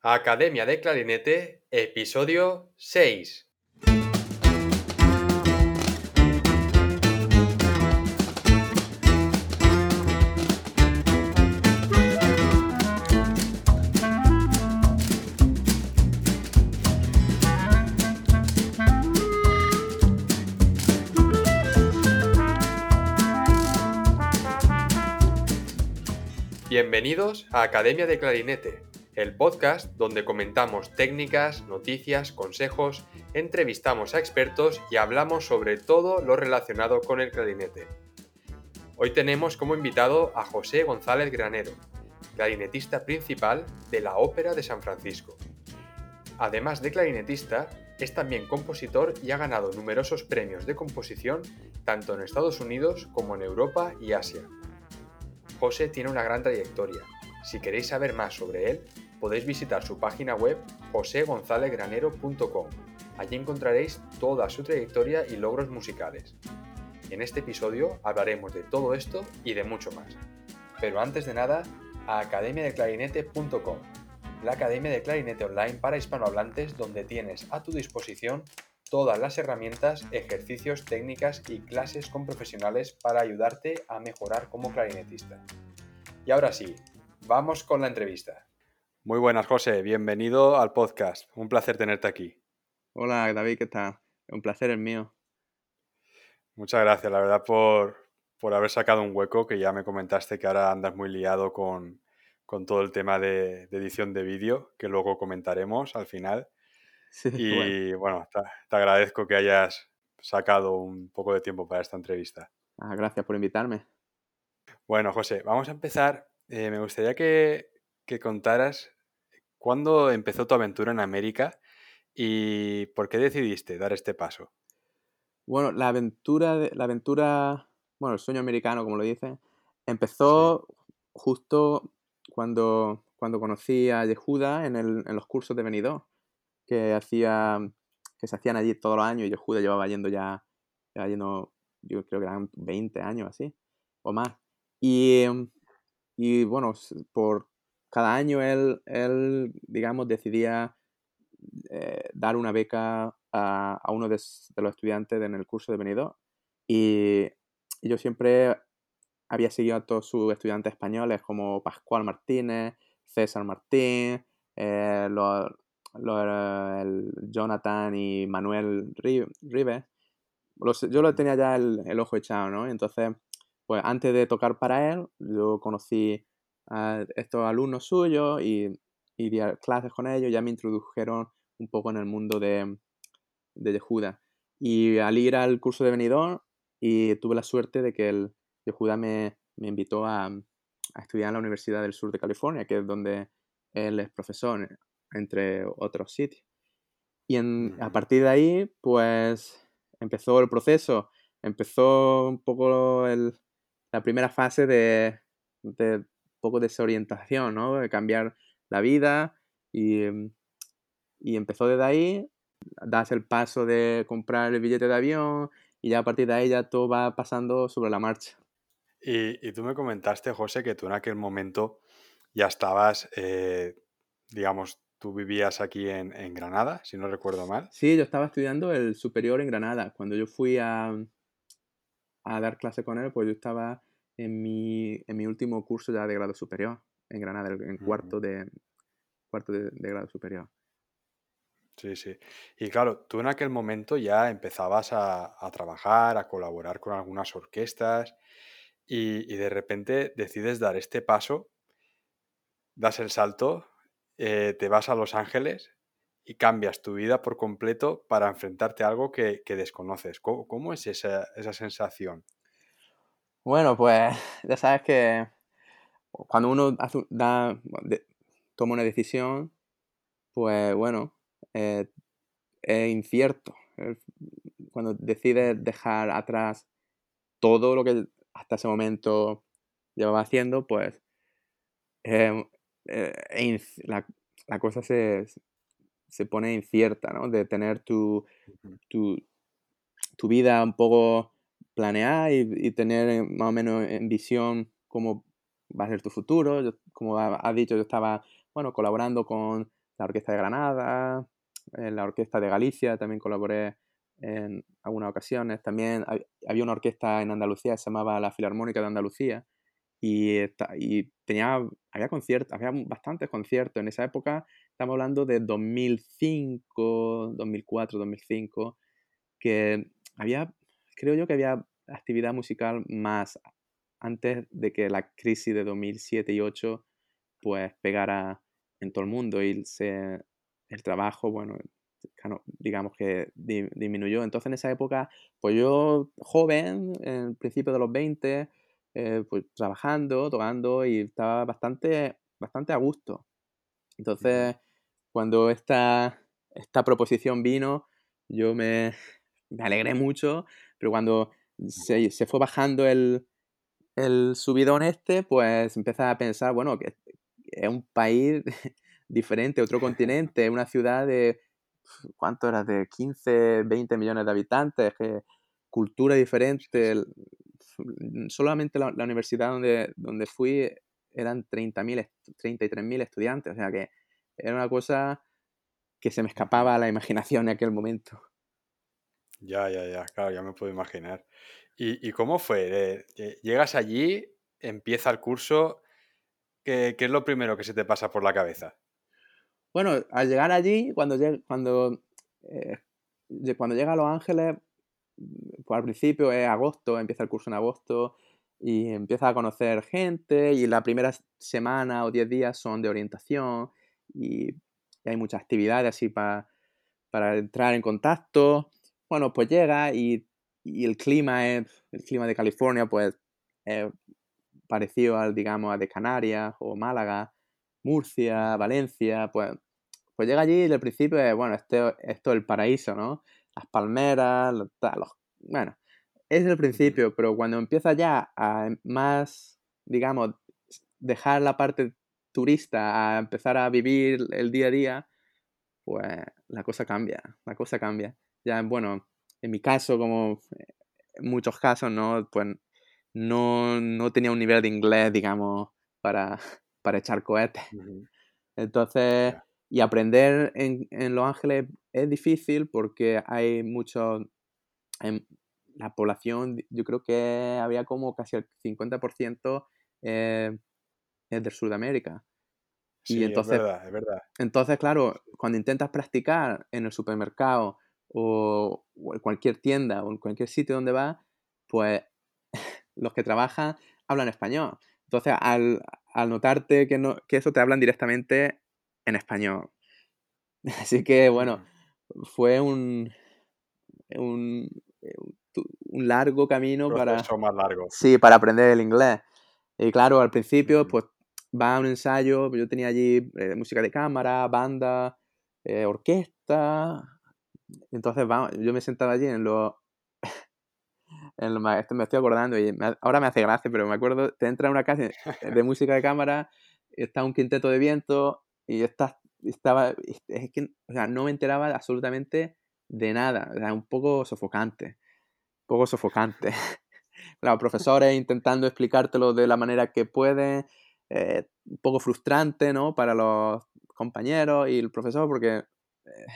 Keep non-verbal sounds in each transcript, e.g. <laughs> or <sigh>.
Academia de Clarinete, episodio 6. Bienvenidos a Academia de Clarinete, el podcast donde comentamos técnicas, noticias, consejos, entrevistamos a expertos y hablamos sobre todo lo relacionado con el clarinete. Hoy tenemos como invitado a José González Granero, clarinetista principal de la Ópera de San Francisco. Además de clarinetista, es también compositor y ha ganado numerosos premios de composición tanto en Estados Unidos como en Europa y Asia. José tiene una gran trayectoria. Si queréis saber más sobre él, podéis visitar su página web josegonzalezgranero.com. Allí encontraréis toda su trayectoria y logros musicales. En este episodio hablaremos de todo esto y de mucho más. Pero antes de nada, a academiadeclarinete.com, la academia de clarinete online para hispanohablantes donde tienes a tu disposición todas las herramientas, ejercicios, técnicas y clases con profesionales para ayudarte a mejorar como clarinetista. Y ahora sí, vamos con la entrevista. Muy buenas, José. Bienvenido al podcast. Un placer tenerte aquí. Hola, David, ¿qué tal? Un placer es mío. Muchas gracias, la verdad, por, por haber sacado un hueco, que ya me comentaste que ahora andas muy liado con, con todo el tema de, de edición de vídeo, que luego comentaremos al final. <laughs> Sí, Y bueno, te, te agradezco que hayas sacado un poco de tiempo para esta entrevista. Ah, gracias por invitarme. Bueno, José, vamos a empezar. Eh, me gustaría que, que contaras cuándo empezó tu aventura en América y por qué decidiste dar este paso. Bueno, la aventura, de- la aventura, bueno, el sueño americano, como lo dicen, empezó justo cuando, cuando conocí a Yehuda en, el- en los cursos de Benidorm, que hacía, que se hacían allí todos los años y Yehuda llevaba yendo ya, llevaba yendo, yo creo que eran 20 años así, o más. Y, y bueno, por cada año él, él digamos, decidía eh, dar una beca a, a uno de, los estudiantes en el curso de Benidorm. Y, yo siempre había seguido a todos sus estudiantes españoles como Pascual Martínez, César Martín, eh, los- los, Jonathan y Manuel Ri- Rives. Yo lo tenía ya el, el ojo echado, ¿no? Entonces, pues antes de tocar para él, yo conocí a estos alumnos suyos y, y di a- clases con ellos, ya me introdujeron un poco en el mundo de, de Yehuda. Y al ir al curso de Benidorm, y tuve la suerte de que el Yehuda me, me invitó a, a estudiar en la Universidad del Sur de California, que es donde él es profesor, entre otros sitios. Y en- a partir de ahí, pues empezó el proceso, empezó un poco el- la primera fase de, poco desorientación, ¿no? De cambiar la vida y, em, y empezó desde ahí, das el paso de comprar el billete de avión y ya a partir de ahí ya todo va pasando sobre la marcha. Y, y tú me comentaste, José, que tú en aquel momento ya estabas, eh, digamos, tú vivías aquí en, en Granada, si no recuerdo mal. Sí, yo estaba estudiando el superior en Granada. Cuando yo fui a, a dar clase con él, pues yo estaba en mi, en mi último curso ya de grado superior en Granada, en cuarto de, cuarto de, de grado superior. Sí, sí. Y claro, tú en aquel momento ya empezabas a, a trabajar, a colaborar con algunas orquestas y, y de repente decides dar este paso, das el salto, eh, te vas a Los Ángeles y cambias tu vida por completo para enfrentarte a algo que, que desconoces. ¿Cómo, cómo es esa, esa sensación? Bueno, pues ya sabes que cuando uno hace, un- da, de- toma una decisión, pues bueno, eh, es incierto. Cuando decides dejar atrás todo lo que hasta ese momento llevaba haciendo, pues eh, eh, la, la cosa se, se pone incierta, ¿no? De tener tu, tu, tu vida un poco planeada y, tener eh, más o menos en visión cómo va a ser tu futuro. Como ha- has dicho, yo estaba, bueno, colaborando con la Orquesta de Granada, en la Orquesta de Galicia, también colaboré en algunas ocasiones. También había una orquesta en Andalucía que se llamaba la Filarmónica de Andalucía y, y tenía, había conciertos, había bastantes conciertos. En esa época, estamos hablando de 2005, 2004, 2005, que había, creo yo que había actividad musical más antes de que la crisis de 2007 y 2008 pues pegara en todo el mundo y se, el trabajo, bueno, digamos que disminuyó. Entonces en esa época, pues yo joven, en principio de los 20, eh, pues trabajando, tocando y estaba bastante, bastante a gusto. Entonces, cuando esta, esta proposición vino, yo me, me alegré mucho, pero cuando se, se fue bajando el, el subidón este, pues empecé a pensar, bueno, que es un país <laughs> diferente, otro continente, una ciudad de, ¿cuánto era? De 15, 20 millones de habitantes, cultura diferente. Solamente la, universidad donde, donde fui eran 30.000, 33.000 estudiantes, o sea que era una cosa que se me escapaba a la imaginación en aquel momento. Ya, ya, ya, claro, ya me puedo imaginar. ¿Y, cómo fue? Llegas allí, empieza el curso, ¿qué, es lo primero que se te pasa por la cabeza? Bueno, al llegar allí, cuando, cuando, eh, cuando llega a Los Ángeles, pues al principio es agosto, empieza el curso en agosto y empieza a conocer gente y la primera semana o diez días son de orientación y, hay muchas actividades así para, para entrar en contacto. Bueno, pues llega y y el clima es, el clima de California, pues es parecido al, digamos, a de Canarias o Málaga, Murcia, Valencia, pues, pues llega allí y al principio es, bueno, esto, esto es el paraíso, ¿no? Las palmeras, los, bueno, es el principio, pero cuando empieza ya a más, digamos, dejar la parte turista, a empezar a vivir el día a día, pues la cosa cambia, la cosa cambia. Ya, bueno, en mi caso, como en muchos casos, ¿no? Pues no, no tenía un nivel de inglés, digamos, para, <laughs> para echar cohetes. Entonces, y aprender en, en, Los Ángeles es difícil porque hay mucho... la población, yo creo que había como casi el 50% eh, es del Sudamérica. Sí, y entonces, es verdad, es verdad. Entonces, claro, cuando intentas practicar en el supermercado o, en cualquier tienda o en cualquier sitio donde vas, pues <laughs> los que trabajan hablan español. Entonces, al, al notarte que, no, que eso te hablan directamente en español. <laughs> Así que, bueno, fue un, un, un largo camino para... más largo. Sí, para aprender el inglés. Y claro, al principio, pues va a un ensayo, yo tenía allí eh, música de cámara, banda, eh, orquesta, entonces, vamos, yo me sentaba allí en lo... <laughs> En lo esto me estoy acordando y ahora me hace gracia, pero me acuerdo, te entra en una casa de música de cámara, está un quinteto de viento y estás, estaba, es que, o sea, no me enteraba absolutamente de nada, era un poco sofocante, un poco sofocante. <laughs> Los profesores intentando explicártelo de la manera que pueden, eh, un poco frustrante, ¿no? Para los compañeros y el profesor, porque, eh,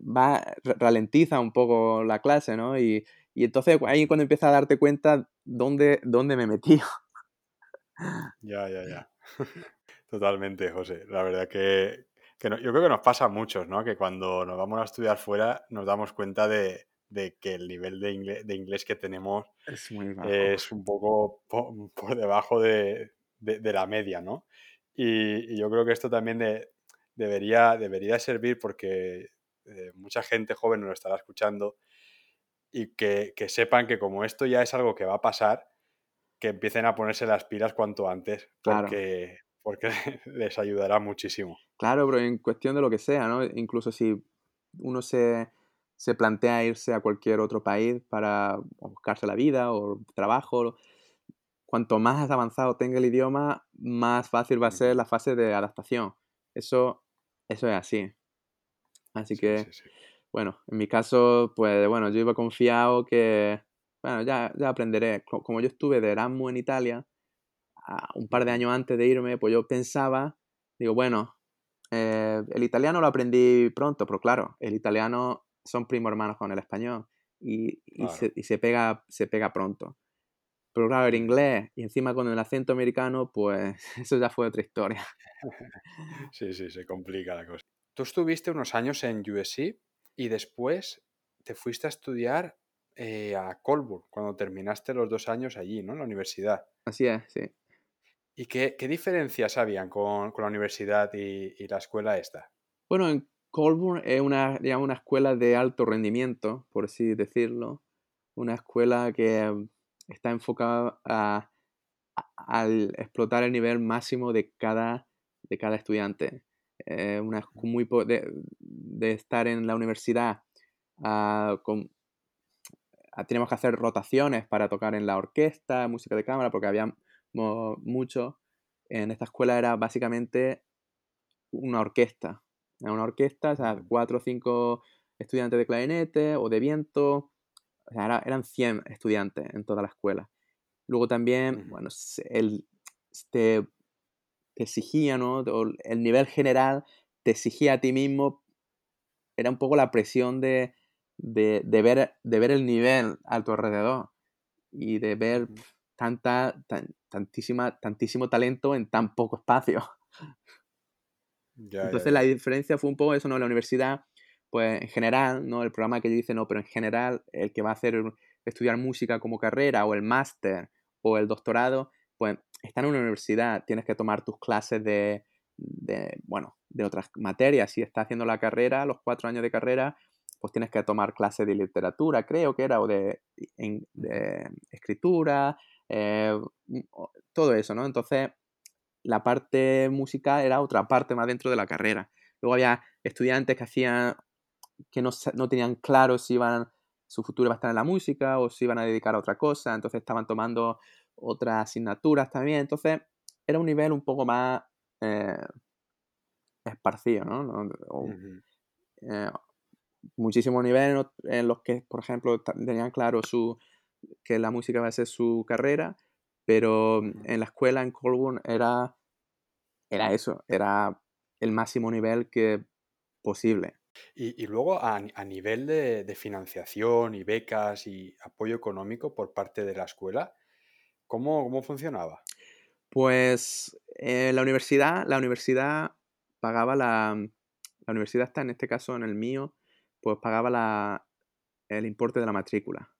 va, ralentiza un poco la clase, ¿no? Y, y entonces ahí cuando empiezas a darte cuenta dónde, dónde me metí. Ya, ya, ya. <laughs> Totalmente, José. La verdad que, que yo creo que nos pasa a muchos, ¿no? Que cuando nos vamos a estudiar fuera nos damos cuenta de, de que el nivel de inglés, de inglés que tenemos es, muy bajo. es un poco por, por debajo de, de, la media, ¿no? Y, y, yo creo que esto también de, debería, debería servir porque eh, mucha gente joven nos lo estará escuchando y que, sepan que como esto ya es algo que va a pasar, que empiecen a ponerse las pilas cuanto antes, porque, porque <laughs> les ayudará muchísimo. Claro, pero en cuestión de lo que sea, ¿no? Incluso si uno se, se plantea irse a cualquier otro país para buscarse la vida o trabajo, cuanto más avanzado tenga el idioma, más fácil va a ser la fase de adaptación. Eso, eso es así. Así que, bueno, en mi caso, pues bueno, yo iba confiado que, bueno, ya, ya aprenderé. Como yo estuve de Erasmus en Italia, un par de años antes de irme, pues yo pensaba, digo, bueno, Eh, el italiano lo aprendí pronto, pero claro, el italiano son primo hermanos con el español y, se, pega, se pega pronto. Pero claro, el inglés y encima con el acento americano, pues <laughs> eso ya fue otra historia. <laughs> sí, sí, se complica la cosa. Tú estuviste unos años en USC y después te fuiste a estudiar eh, a Colburn cuando terminaste los dos años allí, ¿no? En la universidad. Así es, sí. ¿Y qué, diferencias habían con, la universidad y, la escuela esta? Bueno, en Colburn es una, digamos, una escuela de alto rendimiento, por así decirlo. Una escuela que está enfocada a, al explotar el nivel máximo de cada, de cada estudiante. Una, muy, de, de, estar en la universidad uh, con, teníamos que hacer rotaciones para tocar en la orquesta, música de cámara, porque había mucho. En esta escuela era básicamente una orquesta. Era una orquesta, o sea, cuatro o cinco estudiantes de clarinete o de viento. O sea, eran 100 estudiantes en toda la escuela. Luego también, bueno, el, te, te exigía, ¿no? El nivel general te exigía a ti mismo. Era un poco la presión de, de, de, ver, de ver el nivel a tu alrededor y de ver tanta, tantísima, tantísimo talento en tan poco espacio. Entonces la diferencia fue un poco eso, ¿no? La universidad, pues en general, ¿no? El programa que yo hice, no, pero en general, el que va a hacer estudiar música como carrera o el máster o el doctorado, pues está en una universidad, tienes que tomar tus clases de, de, bueno, de otras materias. Si estás haciendo la carrera, los cuatro años de carrera, pues tienes que tomar clases de literatura, creo que era, o de, escritura, eh, todo eso, ¿no? Entonces, la parte musical era otra parte más dentro de la carrera. Luego había estudiantes que hacían, que no, no tenían claro si iban, su futuro iba a estar en la música o si iban a dedicar a otra cosa, entonces estaban tomando otras asignaturas también, entonces era un nivel un poco más eh, esparcido, ¿no? Eh, muchísimos niveles en los que, por ejemplo, tenían claro su, que la música va a ser su carrera, pero en la escuela en Colburn era, era eso, era el máximo nivel que posible. Y, luego a, nivel de, financiación y becas y apoyo económico por parte de la escuela, ¿cómo, cómo funcionaba? Pues eh, la universidad, la universidad pagaba la, la universidad está en este caso en el mío, pues pagaba la, el importe de la matrícula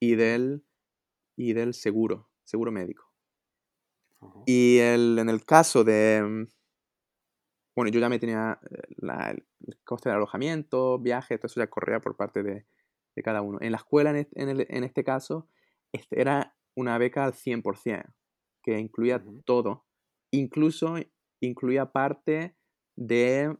y del, y del seguro, seguro médico. Y el, en el caso de, mm, bueno, yo ya me tenía eh, el coste de alojamiento, viaje, todo eso ya corría por parte de, de cada uno. En la escuela, en este, en, este caso, este era una beca al 100%, que incluía todo. Incluso incluía parte de,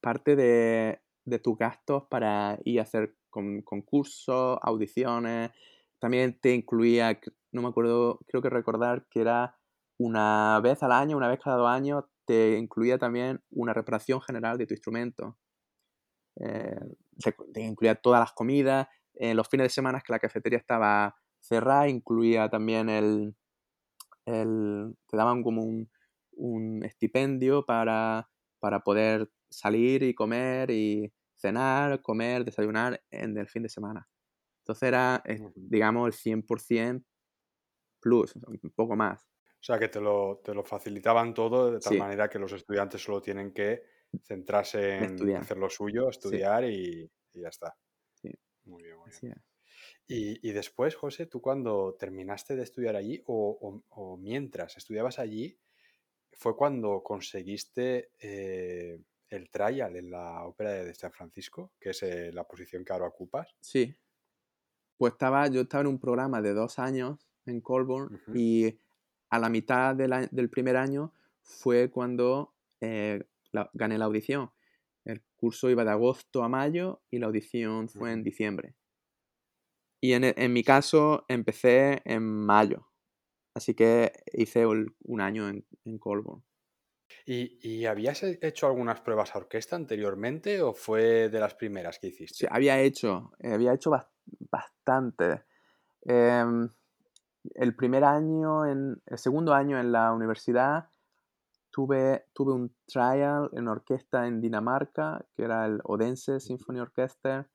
parte de, de tus gastos para ir a hacer con, concursos, audiciones. También te incluía, no me acuerdo, creo que recordar que era una vez al año, una vez cada dos años, te incluía también una reparación general de tu instrumento. Eh, te incluía todas las comidas. En los fines de semana que la cafetería estaba cerrada, incluía también el, el te daban como un, un estipendio para, para poder salir y comer y cenar, comer, desayunar en el fin de semana. Entonces era, eh, digamos, el 100% plus, un poco más. O sea, que te lo, te lo facilitaban todo de tal manera que los estudiantes solo tienen que centrarse en hacer lo suyo, estudiar y, ya está. Muy bien, muy bien. Y, después, José, tú cuando terminaste de estudiar allí o, mientras estudiabas allí, fue cuando conseguiste eh, el trial en la ópera de San Francisco, que es eh, la posición que ahora ocupas. Sí. Pues estaba, yo estaba en un programa de dos años en Colburn y a la mitad del primer año fue cuando eh, gané la audición. El curso iba de agosto a mayo y la audición fue en diciembre. Y en, en, mi caso empecé en mayo. Así que hice un año en, en Colburn. ¿Y, habías hecho algunas pruebas a orquesta anteriormente o fue de las primeras que hiciste? Sí, había hecho, eh, había hecho bastante. Em, el primer año, en, el segundo año en la universidad, tuve, tuve un trial en orquesta en Dinamarca, que era el Odense Symphony Orchestra.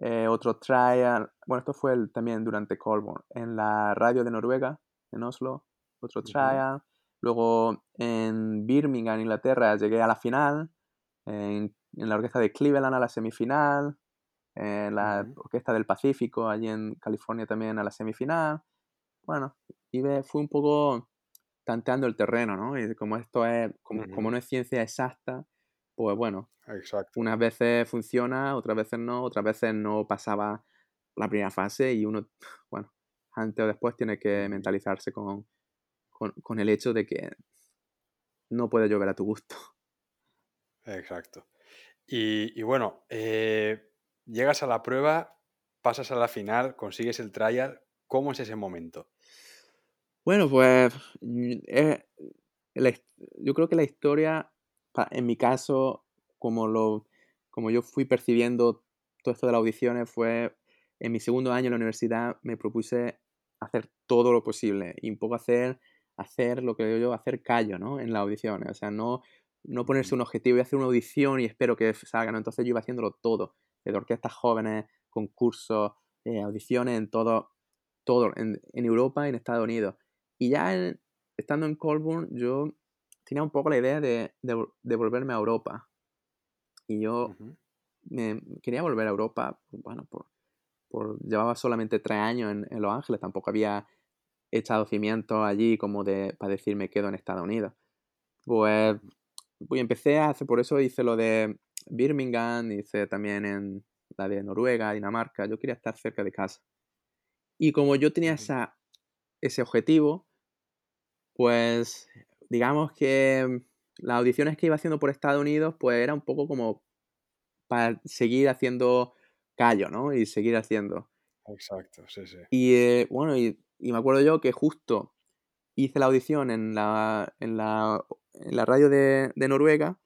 Eh, otro trial, bueno, esto fue el, también durante Colborn, en la radio de Noruega, en Oslo, otro trial. Luego en Birmingham, Inglaterra, llegué a la final, en, la orquesta de Cleveland a la semifinal, en la orquesta del Pacífico, allí en California también a la semifinal. Bueno, y fui un poco tanteando el terreno, ¿no? Y como esto es, como, como no es ciencia exacta, pues bueno, Exacto. unas veces funciona, otras veces no, otras veces no pasaba la primera fase y uno, <sighs> bueno, antes o después tiene que mentalizarse con, con, el hecho de que no puede llover a tu gusto. Exacto. Y, bueno, eh, llegas a la prueba, pasas a la final, consigues el trial. ¿Cómo es ese momento? Bueno, pues mm, yo creo que la historia, en mi caso, como, lo, como yo fui percibiendo todo esto de las audiciones, fue en mi segundo año en la universidad me propuse hacer todo lo posible y un poco hacer, hacer lo que digo yo, hacer callo ¿no? en las audiciones. O sea, no, no ponerse un objetivo y hacer una audición y espero que salga. ¿no? Entonces yo iba haciéndolo todo, de orquestas jóvenes, concursos, eh, audiciones en todo, todo en, en Europa y en Estados Unidos. Y ya estando en Colburn, yo tenía un poco la idea de, de, volverme a Europa. Y yo me, quería volver a Europa, pues, bueno, por, por, llevaba solamente tres años en, Los Ángeles, tampoco había echado cimientos allí como de, para decir me quedo en Estados Unidos. Pues, pues empecé a hacer, por eso hice lo de Birmingham, hice también en la de Noruega, Dinamarca, yo quería estar cerca de casa. Y como yo tenía esa, ese objetivo, pues digamos que las audiciones que iba haciendo por Estados Unidos, pues era un poco como para seguir haciendo callo, ¿no? Y seguir haciendo. Exacto, sí, sí. Y eh, bueno, y, me acuerdo yo que justo hice la audición en la, en la, en la radio de, Noruega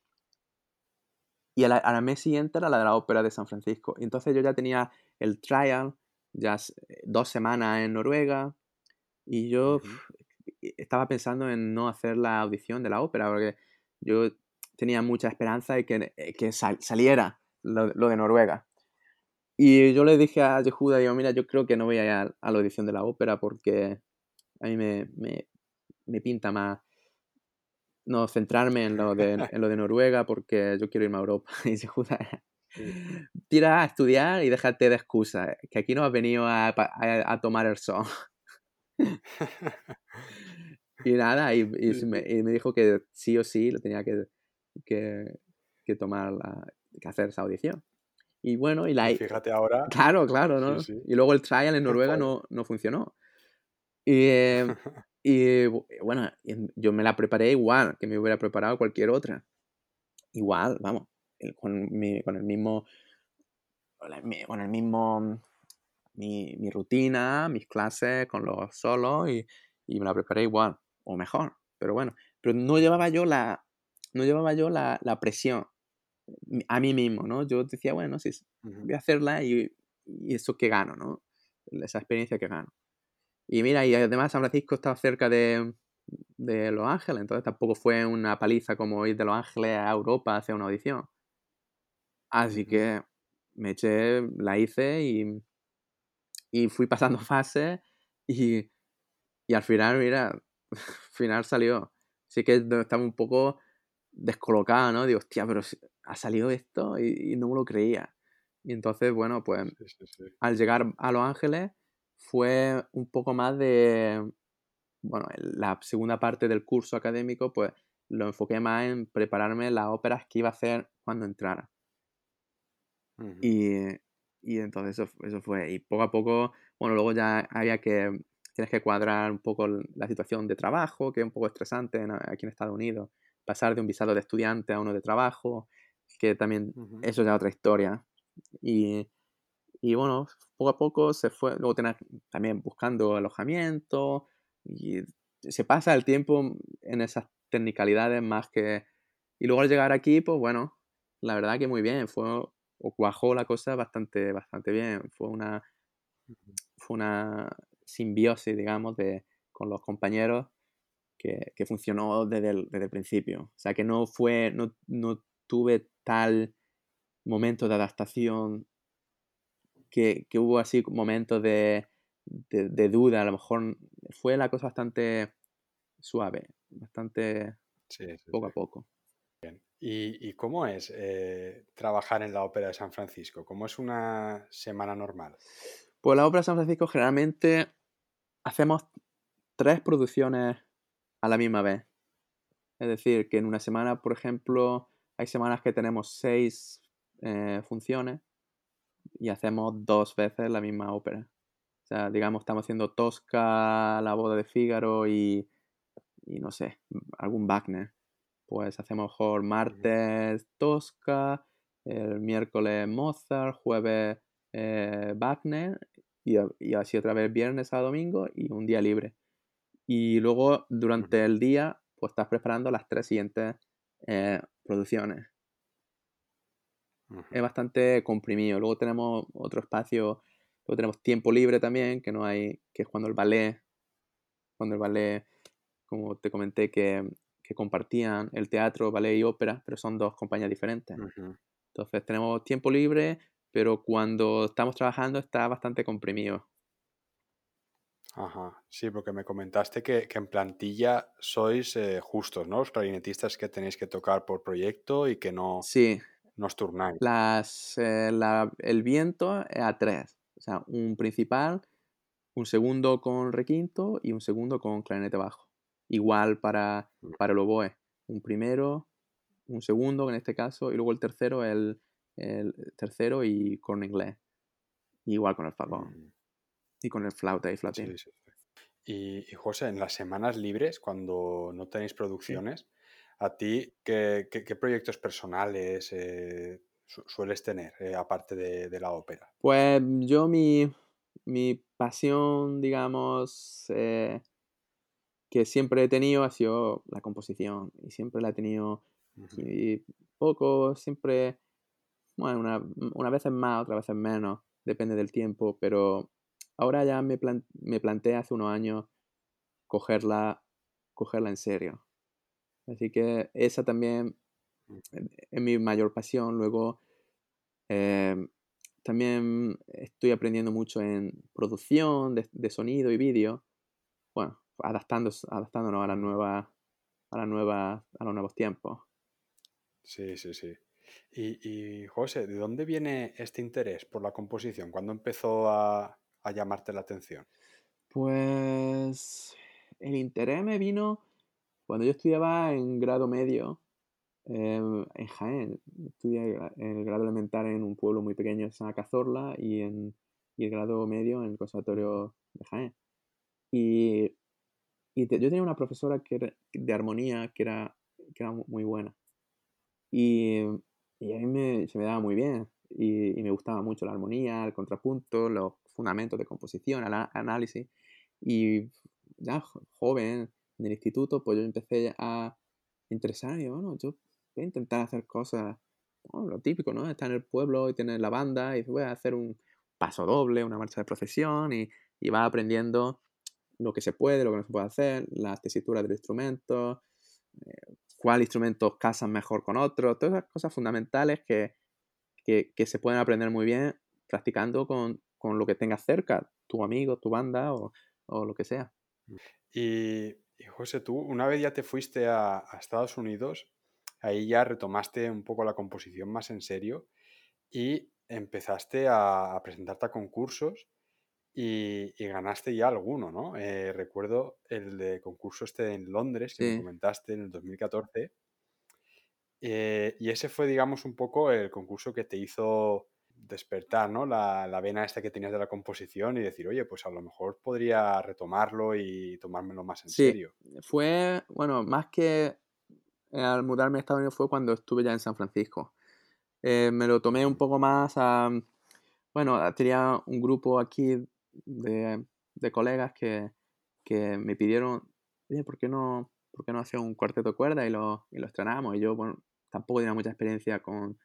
y a la, mes siguiente era la de la ópera de San Francisco. Y entonces yo ya tenía el trial, ya dos semanas en Noruega, y yo estaba pensando en no hacer la audición de la ópera, porque yo tenía mucha esperanza de que, eh, que saliera lo, de Noruega. Y yo le dije a Yehuda, digo, mira, yo creo que no voy a ir a, la audición de la ópera porque a mí me, me, me pinta más no centrarme en lo, de, en lo de Noruega porque yo quiero irme a Europa. <laughs> Y Yehuda, tira a estudiar y déjate de excusas, que aquí no has venido a, a, a tomar el sol. <laughs> <laughs> Y nada, y, me, dijo que sí o sí lo tenía que, que, tomar, la, que hacer esa audición. Y bueno, y la... fíjate ahora. Claro, claro, ¿no? Y luego el trial en Noruega no, no funcionó. Y, em, <laughs> y bueno, yo me la preparé igual que me hubiera preparado cualquier otra. Igual, vamos, con, mi, con el mismo... Con el mismo... Mi, mi rutina, mis clases con los solos y, y me la preparé igual o mejor, pero bueno, pero no llevaba yo la, no llevaba yo la, la presión a mí mismo, ¿no? Yo decía, bueno, sí, voy a hacerla y, y, eso que gano, ¿no? Esa experiencia que gano. Y mira, y además San Francisco estaba cerca de, de Los Ángeles, entonces tampoco fue una paliza como ir de Los Ángeles a Europa a hacer una audición. Así que me eché, la hice y, y fui pasando <laughs> fases y, y al final, mira, final salió. Sí que estaba un poco descolocado, ¿no? Digo, hostia, pero ha salido esto y, no me lo creía. Y entonces, bueno, pues al llegar a Los Ángeles fue un poco más de, bueno, la segunda parte del curso académico, pues lo enfoqué más en prepararme las óperas que iba a hacer cuando entrara. y, y, entonces eso, eso fue. Y poco a poco, bueno, luego ya había que tienes que cuadrar un poco la situación de trabajo, que es un poco estresante aquí en Estados Unidos, pasar de un visado de estudiante a uno de trabajo, que también eso ya es otra historia. Y, y, bueno, poco a poco se fue, luego tener también buscando alojamiento y se pasa el tiempo en esas technicalidades más que... Y luego al llegar aquí, pues bueno, la verdad que muy bien, fue, o cuajó la cosa bastante, bastante bien, fue una, fue una simbiosis, digamos, de, con los compañeros que, funcionó desde el, desde el, principio. O sea, que no fue, no, no tuve tal momento de adaptación que, que hubo así momentos de, de, duda. A lo mejor fue la cosa bastante suave, bastante poco a poco. ¿Y, cómo es eh, trabajar en la Ópera de San Francisco? ¿Cómo es una semana normal? Pues la Ópera de San Francisco generalmente hacemos tres producciones a la misma vez. Es decir, que en una semana, por ejemplo, hay semanas que tenemos seis eh, funciones y hacemos dos veces la misma ópera. O sea, digamos, estamos haciendo Tosca, La boda de Fígaro y, y no sé, algún Wagner. Pues hacemos mejor martes Tosca, el miércoles Mozart, jueves eh, Wagner y, y, así otra vez viernes a domingo y un día libre. Y luego durante el día, pues estás preparando las tres siguientes eh, producciones. Es bastante comprimido. Luego tenemos otro espacio, luego tenemos tiempo libre también, que no hay, que es cuando el ballet, cuando el ballet, como te comenté, que, que compartían el teatro, ballet y ópera, pero son dos compañías diferentes. Entonces tenemos tiempo libre, pero cuando estamos trabajando está bastante comprimido. Ajá, sí, porque me comentaste que, en plantilla sois eh, justos, ¿no? Los clarinetistas que tenéis que tocar por proyecto y que no, sí. no os turnáis. Las, eh, el viento es a tres, o sea, un principal, un segundo con requinto y un segundo con clarinete bajo. Igual para, mm. para el oboe, un primero, un segundo en este caso, y luego el tercero, el, el tercero y con inglés. Igual con el fagón. Mm y con el flauta y flautín. Y, José, en las semanas libres, cuando no tenéis producciones, ¿a ti qué, proyectos personales eh, sueles tener, eh, aparte de, la ópera? Pues yo mi, pasión, digamos, eh, que siempre he tenido ha sido la composición y siempre la he tenido y poco, siempre, bueno, una, una veces más, otras veces menos, depende del tiempo, pero Ahora ya me, me planteé hace unos años cogerla, cogerla en serio. Así que esa también mm. es mi mayor pasión. Luego em, también estoy aprendiendo mucho en producción de, sonido y vídeo. Bueno, adaptándonos, adaptándonos a la nueva, a la nueva, a los nuevos tiempos. Sí, sí, sí. Y, y José, ¿de dónde viene este interés por la composición? ¿Cuándo empezó a, a llamarte la atención? Pues el interés me vino cuando yo estudiaba en grado medio em, en Jaén. Estudié el grado elemental en un pueblo muy pequeño, llama Cazorla, y, en, el grado medio en el Conservatorio de Jaén. Y, yo tenía una profesora que de armonía que era, que era muy buena. Y, y a mí se me daba muy bien. Y, y, me gustaba mucho la armonía, el contrapunto, los fundamentos de composición, análisis. Y ya joven, en el instituto, pues yo empecé a interesarme bueno, yo voy a intentar hacer cosas, lo típico, ¿no? Estar en el pueblo y tener la banda y voy a hacer un paso doble, una marcha de procesión y, y va aprendiendo lo que se puede, lo que no se puede hacer, las tesituras del instrumento, eh, cuál instrumentos casan mejor con otros, todas esas cosas fundamentales que, que, se pueden aprender muy bien practicando con, con lo que tengas cerca, tu amigo, tu banda o, lo que sea. Y, José, tú una vez ya te fuiste a, Estados Unidos, ahí ya retomaste un poco la composición más en serio y empezaste a, presentarte a concursos y, ganaste ya alguno, ¿no? Eh, recuerdo el de concurso este en Londres que me comentaste en el 2014. Eh, y ese fue, digamos, un poco el concurso que te hizo despertar, ¿no? La, la, vena esta que tenías de la composición y decir, oye, pues a lo mejor podría retomarlo y tomármelo más en sí, serio. Fue, bueno, más que al mudarme a Estados Unidos fue cuando estuve ya en San Francisco. Eh, me lo tomé un poco más a, bueno, tenía un grupo aquí de, colegas que, que, me pidieron, oye, ¿por qué no, por qué no hacía un cuarteto de cuerda y lo, y lo estrenamos? Y yo, bueno, tampoco tenía mucha experiencia con,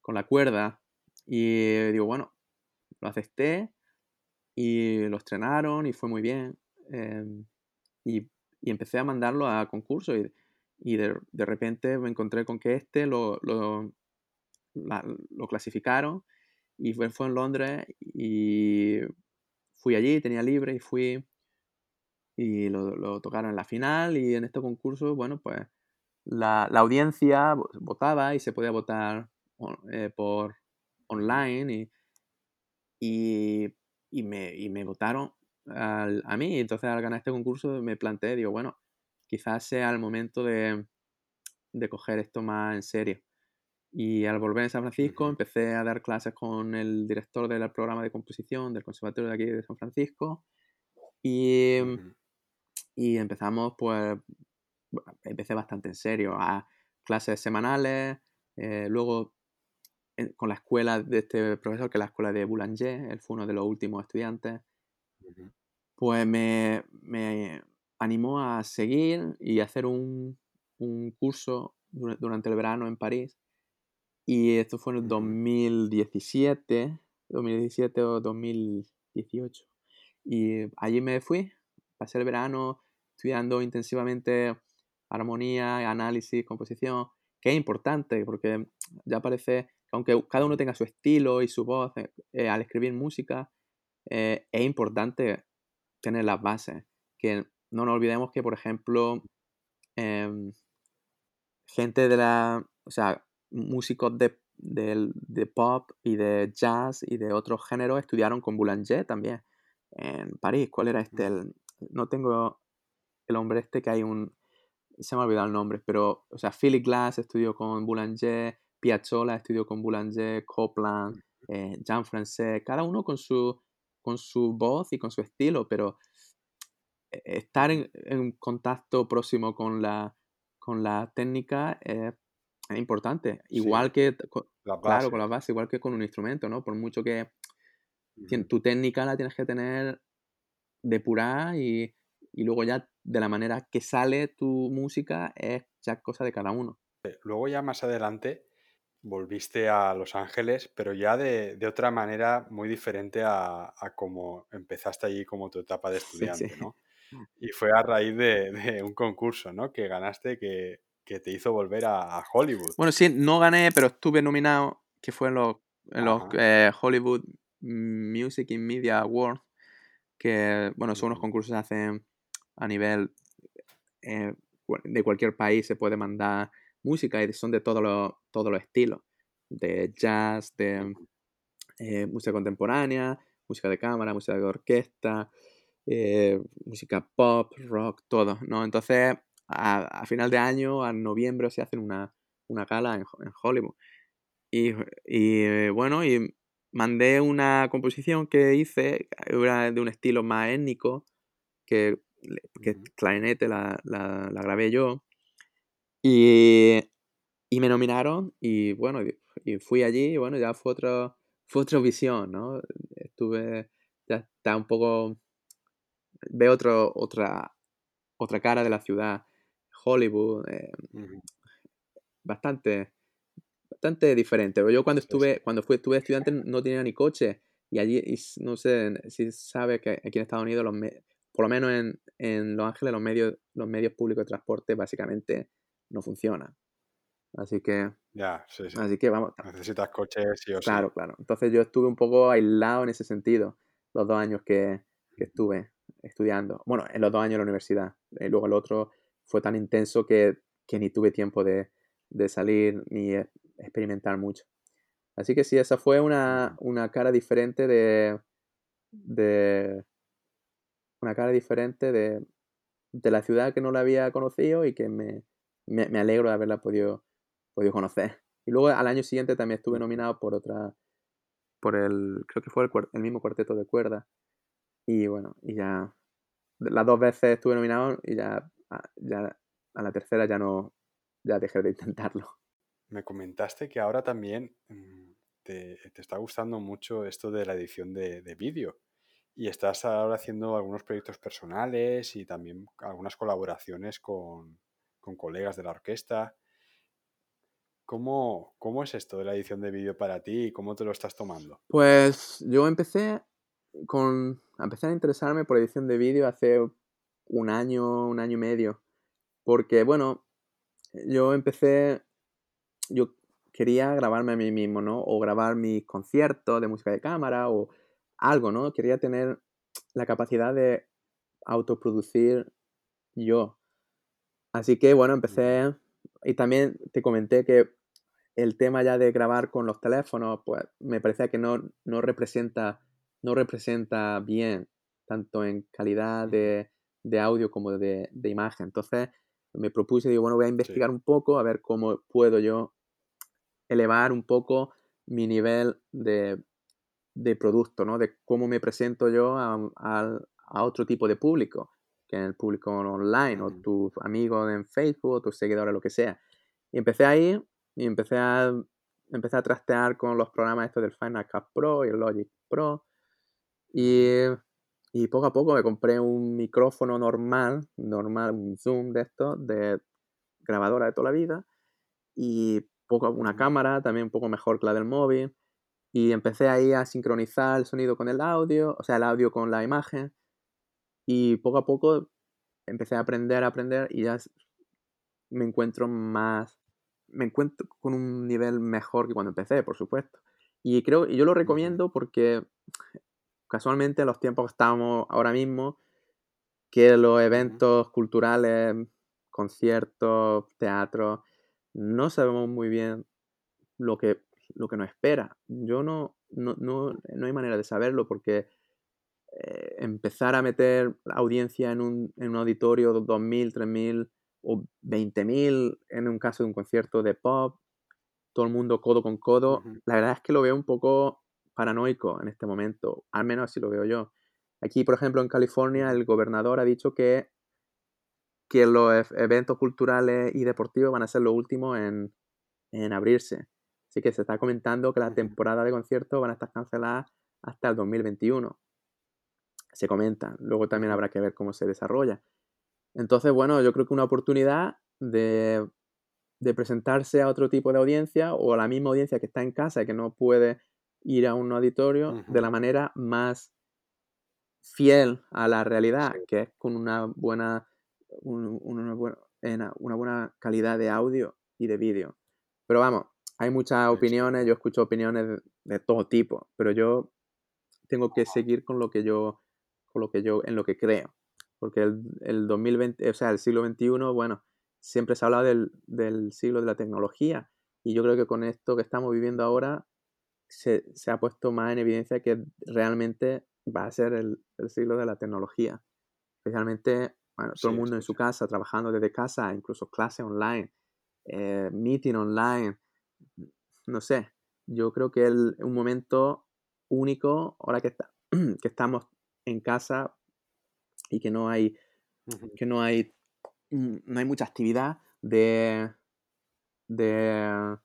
con la cuerda, y digo, bueno, lo acepté y lo estrenaron y fue muy bien. Em, y, y empecé a mandarlo a concursos y, y de, de, repente me encontré con que este lo, lo, lo clasificaron y fue, fue, en Londres y fui allí, tenía libre y fui y lo, tocaron en la final y en este concurso, bueno, pues la, audiencia votaba y se podía votar eh, por online y, y, y, me, y me votaron al, a mí. Entonces al ganar este concurso me planteé, digo, bueno, quizás sea el momento de, de coger esto más en serio. Y al volver a San Francisco empecé a dar clases con el director del programa de composición del conservatorio de aquí de San Francisco. Y, y empezamos, pues, empecé bastante en serio, a clases semanales, eh, luego con la escuela de este profesor, que es la escuela de Boulanger, él fue uno de los últimos estudiantes, pues me, me, animó a seguir y hacer un, un, curso durante el verano en París. Y esto fue en el 2017, 2017 o 2018. Y allí me fui, pasé el verano estudiando intensivamente armonía, análisis, composición, que es importante porque ya parece aunque cada uno tenga su estilo y su voz eh, eh, al escribir música, eh, es importante tener las bases. Que no nos olvidemos que, por ejemplo, em, gente de la, o sea, músicos de, de, pop y de jazz y de otros géneros estudiaron con Boulanger también en París. ¿Cuál era este? El, no tengo el hombre este que hay un, se me ha olvidado el nombre, pero, o sea, Philip Glass estudió con Boulanger, Piazzolla estudió con Boulanger, Copland, eh, Jean Francais, cada uno con su, con su voz y con su estilo, pero e, estar en, en contacto próximo con la, con la técnica es, es importante. Igual que, claro, con la base, igual que con un instrumento, ¿no? Por mucho que tu técnica la tienes que tener depurada y, y luego ya de la manera que sale tu música es ya cosa de cada uno. Luego ya más adelante volviste a Los Ángeles, pero ya de, de otra manera muy diferente a, a como empezaste allí como tu etapa de <laughs> estudiante, sí, ¿no? Y fue a raíz de, de, un concurso, ¿no? Que ganaste que, que te hizo volver a, a, Hollywood. Bueno, sí, no gané, pero estuve nominado, que fue en los, en los eh, Hollywood Music and Media Awards, que, bueno, son unos concursos que hacen a nivel eh, de cualquier país, se puede mandar música y son de todos los, todos los estilos, de jazz, de eh, música contemporánea, música de cámara, música de orquesta, música pop, rock, todo, ¿no? Entonces, a, final de año, a noviembre, se hacen una, una gala en, en Hollywood. Y, y, bueno, y mandé una composición que hice, era de un estilo más étnico, que, que clarinete la, la, la grabé yo, y, y me nominaron y bueno, y fui allí y bueno, ya fue, otro, fue otra visión, ¿no? Estuve, ya está un poco, veo otro, otra, otra cara de la ciudad, Hollywood, eh, bastante, bastante diferente. Yo cuando estuve, cuando fui, estuve estudiante no tenía ni coche y allí, y no sé si sabe que aquí en Estados Unidos, los por lo menos en, en Los Ángeles, los medios, los medios públicos de transporte básicamente no funciona. Así que. Ya, sí, sí. Así que vamos. Necesitas coches sí o sí. Claro, claro. Entonces yo estuve un poco aislado en ese sentido, los dos años que, que estuve estudiando. Bueno, en los dos años de la universidad. Y luego el otro fue tan intenso que, que ni tuve tiempo de, de, salir ni e, experimentar mucho. Así que sí, esa fue una, una cara diferente de, de. Una cara diferente de, de la ciudad que no la había conocido y que me, me, me alegro de haberla podido, podido conocer. Y luego al año siguiente también estuve nominado por otra, por el, creo que fue el, el mismo cuarteto de cuerda. Y bueno, y ya, las dos veces estuve nominado y ya, ya a la tercera ya no, ya dejé de intentarlo. Me comentaste que ahora también mm, te, te está gustando mucho esto de la edición de, de vídeo y estás ahora haciendo algunos proyectos personales y también algunas colaboraciones con, con colegas de la orquesta. ¿Cómo, ¿Cómo es esto de la edición de vídeo para ti y cómo te lo estás tomando? Pues yo empecé con empecé a interesarme por edición de vídeo hace un año, un año y medio. Porque, bueno, yo empecé, yo quería grabarme a mí mismo, ¿no? O grabar mis conciertos de música de cámara o algo, ¿no? Quería tener la capacidad de autoproducir yo. Así que, bueno, empecé y también te comenté que el tema ya de grabar con los teléfonos, pues me parecía que no, no representa, no representa bien, tanto en calidad de, audio como de, imagen. Entonces me propuse, digo, bueno, voy a investigar un poco, a ver cómo puedo yo elevar un poco mi nivel de, producto, ¿no? De cómo me presento yo a, otro tipo de público, que en el público online, o tus amigos en Facebook, o tus seguidores, lo que sea. Y empecé ahí y empecé a, empecé a trastear con los programas estos del Final Cut Pro y el Logic Pro. Y, y poco a poco me compré un micrófono normal, normal, un Zoom de estos, de grabadora de toda la vida. Y poco, una cámara también un poco mejor que la del móvil. Y empecé ahí a sincronizar el sonido con el audio, o sea, el audio con la imagen. Y poco a poco empecé a aprender, a aprender y ya me encuentro más me encuentro con un nivel mejor que cuando empecé, por supuesto. Y creo, y yo lo recomiendo porque casualmente en los tiempos que estamos ahora mismo, que los eventos culturales, conciertos, teatros, no sabemos muy bien lo que, lo que nos espera. Yo no, no, no, no hay manera de saberlo porque eh, empezar a meter audiencia en un, en un auditorio de 2.000, 3.000 o 20.000 en un caso de un concierto de pop, todo el mundo codo con codo. La verdad es que lo veo un poco paranoico en este momento, al menos así lo veo yo. Aquí, por ejemplo, en California, el gobernador ha dicho que, que los eventos culturales y deportivos van a ser los últimos en, en abrirse. Así que se está comentando que la temporada de conciertos van a estar canceladas hasta el 2021. Se comenta. Luego también habrá que ver cómo se desarrolla. Entonces, bueno, yo creo que una oportunidad de, presentarse a otro tipo de audiencia o a la misma audiencia que está en casa y que no puede ir a un auditorio de la manera más fiel a la realidad, que es con una buena, una, buena, una buena calidad de audio y de vídeo. Pero vamos, hay muchas opiniones, yo escucho opiniones de, de, todo tipo, pero yo tengo que seguir con lo que yo, con lo que yo, en lo que creo porque el, el 2020, o sea, el siglo XXI, bueno, siempre se ha hablado del, del, siglo de la tecnología y yo creo que con esto que estamos viviendo ahora se, se ha puesto más en evidencia que realmente va a ser el, el siglo de la tecnología. Especialmente, bueno, todo el mundo en su casa, trabajando desde casa, incluso clase online, eh, meeting online, no sé, yo creo que es un momento único ahora que, está, <clears throat> que estamos en casa y que no hay, que no hay, mm, no hay mucha actividad de, de,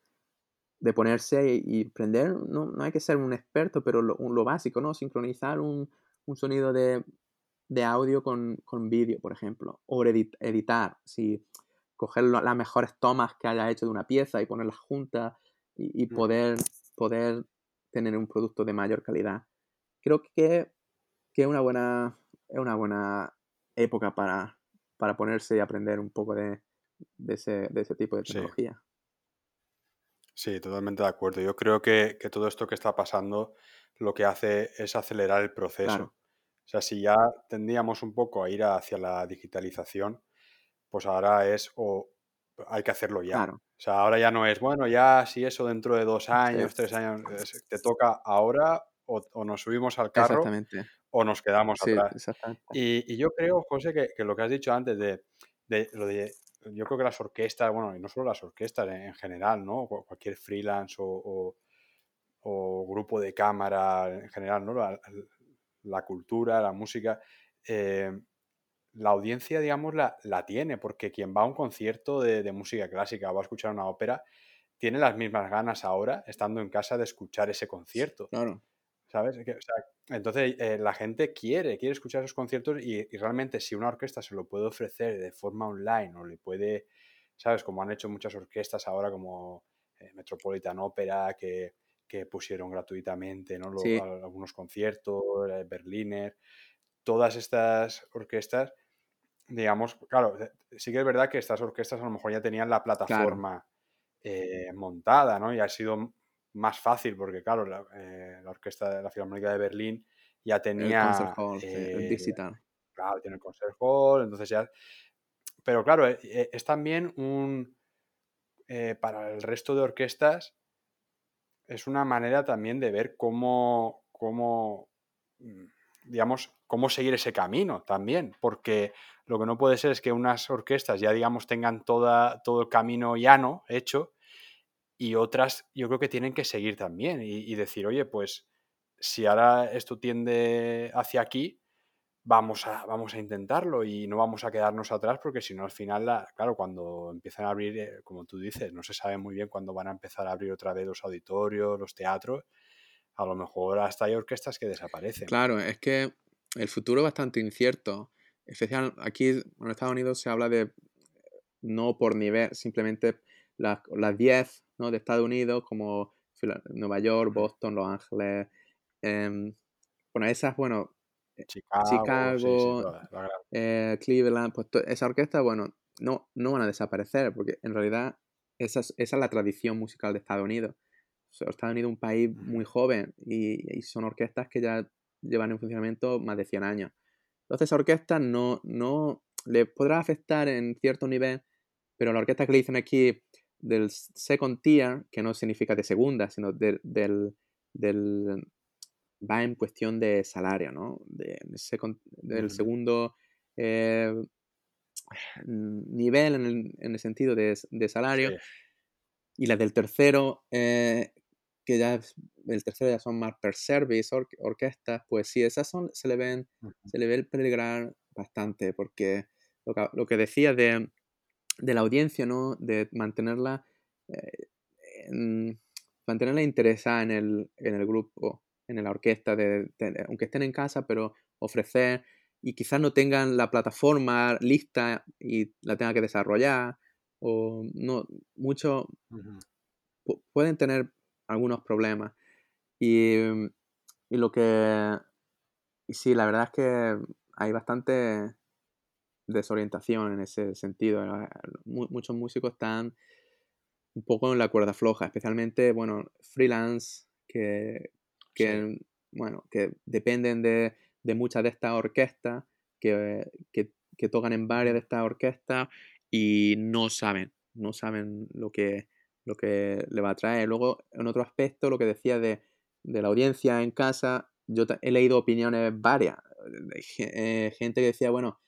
de ponerse y, prender. No, no, hay que ser un experto, pero lo, lo básico, ¿no? Sincronizar un, un sonido de, de, audio con, con vídeo, por ejemplo. O editar, si coger las mejores tomas que haya hecho de una pieza y ponerlas juntas y, y poder, poder tener un producto de mayor calidad. Creo que, que es una buena, es una buena época para, para ponerse y aprender un poco de, de, ese, de ese, tipo de tecnología. Sí. Totalmente de acuerdo. Yo creo que, que, todo esto que está pasando lo que hace es acelerar el proceso. O sea, si ya tendríamos un poco a ir hacia la digitalización, pues ahora es o hay que hacerlo ya. O sea, ahora ya no es, bueno, ya si eso dentro de dos años, tres años, te toca ahora o, nos subimos al carro o nos quedamos atrás. Y, yo creo, José, que, lo que has dicho antes de, lo de, yo creo que las orquestas, bueno, y no solo las orquestas en, general, ¿no? Cualquier freelance o, grupo de cámara en general, ¿no? La, cultura, la música, eh, la audiencia, digamos, la, la, tiene, porque quien va a un concierto de, de música clásica o va a escuchar una ópera, tiene las mismas ganas ahora, estando en casa, de escuchar ese concierto. Claro. ¿Sabes? Entonces eh, la gente quiere, quiere escuchar esos conciertos y, realmente si una orquesta se lo puede ofrecer de forma online o le puede, ¿sabes? Como han hecho muchas orquestas ahora como eh, Metropolitan Opera que, pusieron gratuitamente ¿no? algunos conciertos, eh, Berliner, todas estas orquestas digamos, claro, sí que es verdad que estas orquestas a lo mejor ya tenían la plataforma montada, ¿no? Y ha sido más fácil porque, claro, la, eh, orquesta de la Filarmónica de Berlín ya tenía... El Hall, el digital. Claro, tiene el Concert Hall, entonces ya... Pero claro, es también un... para el resto de orquestas es una manera también de ver cómo, cómo, mm, digamos, cómo seguir ese camino también, porque lo que no puede ser es que unas orquestas ya, digamos, tengan toda, todo el camino llano hecho y otras yo creo que tienen que seguir también y, decir, oye, pues si ahora esto tiende hacia aquí, vamos a, vamos a intentarlo y no vamos a quedarnos atrás porque si no al final, claro, cuando empiezan a abrir, eh, como tú dices, no se sabe muy bien cuándo van a empezar a abrir otra vez los auditorios, los teatros, a lo mejor hasta hay orquestas que desaparecen. Claro, es que el futuro es bastante incierto. Especial aquí en Estados Unidos se habla de no por nivel, simplemente las, las 10 ¿no? de Estados Unidos como Nueva York, Boston, Los Ángeles. Em, bueno, esas, bueno, Chicago, eh, Cleveland, pues esa orquesta, bueno, no, no van a desaparecer, porque en realidad esa es, esa es la tradición musical de Estados Unidos. Estados Unidos es un país muy joven y, son orquestas que ya llevan en funcionamiento más de 100 años. Entonces esa orquesta no, no le podrá afectar en cierto nivel, pero la orquesta que le dicen aquí del second tier, que no significa de segunda, sino del, del va en cuestión de salario, ¿no? De, del segundo eh, <sighs> nivel en el, en el, sentido de, de salario. Y la del tercero, eh, que ya el tercero ya son más per service, orquestas, pues sí, esas son, se le ven, se le ve el peligrar bastante, porque lo que, lo que decía de, de, la audiencia, ¿no? De mantenerla, eh, mantenerla interesada en el, en el grupo en la orquesta, de, aunque estén en casa, pero ofrecer y quizás no tengan la plataforma lista y la tengan que desarrollar o no, mucho pueden tener algunos problemas y, y, lo que y sí, la verdad es que hay bastante desorientación en ese sentido. Muchos músicos están un poco en la cuerda floja, especialmente, bueno, freelance que, que, bueno, que dependen de, de muchas de estas orquestas, que, que, que, tocan en varias de estas orquestas y no saben, no saben lo que, lo que le va a traer. Luego, en otro aspecto, lo que decía de, de la audiencia en casa, yo he leído opiniones varias, eh, gente que decía, bueno,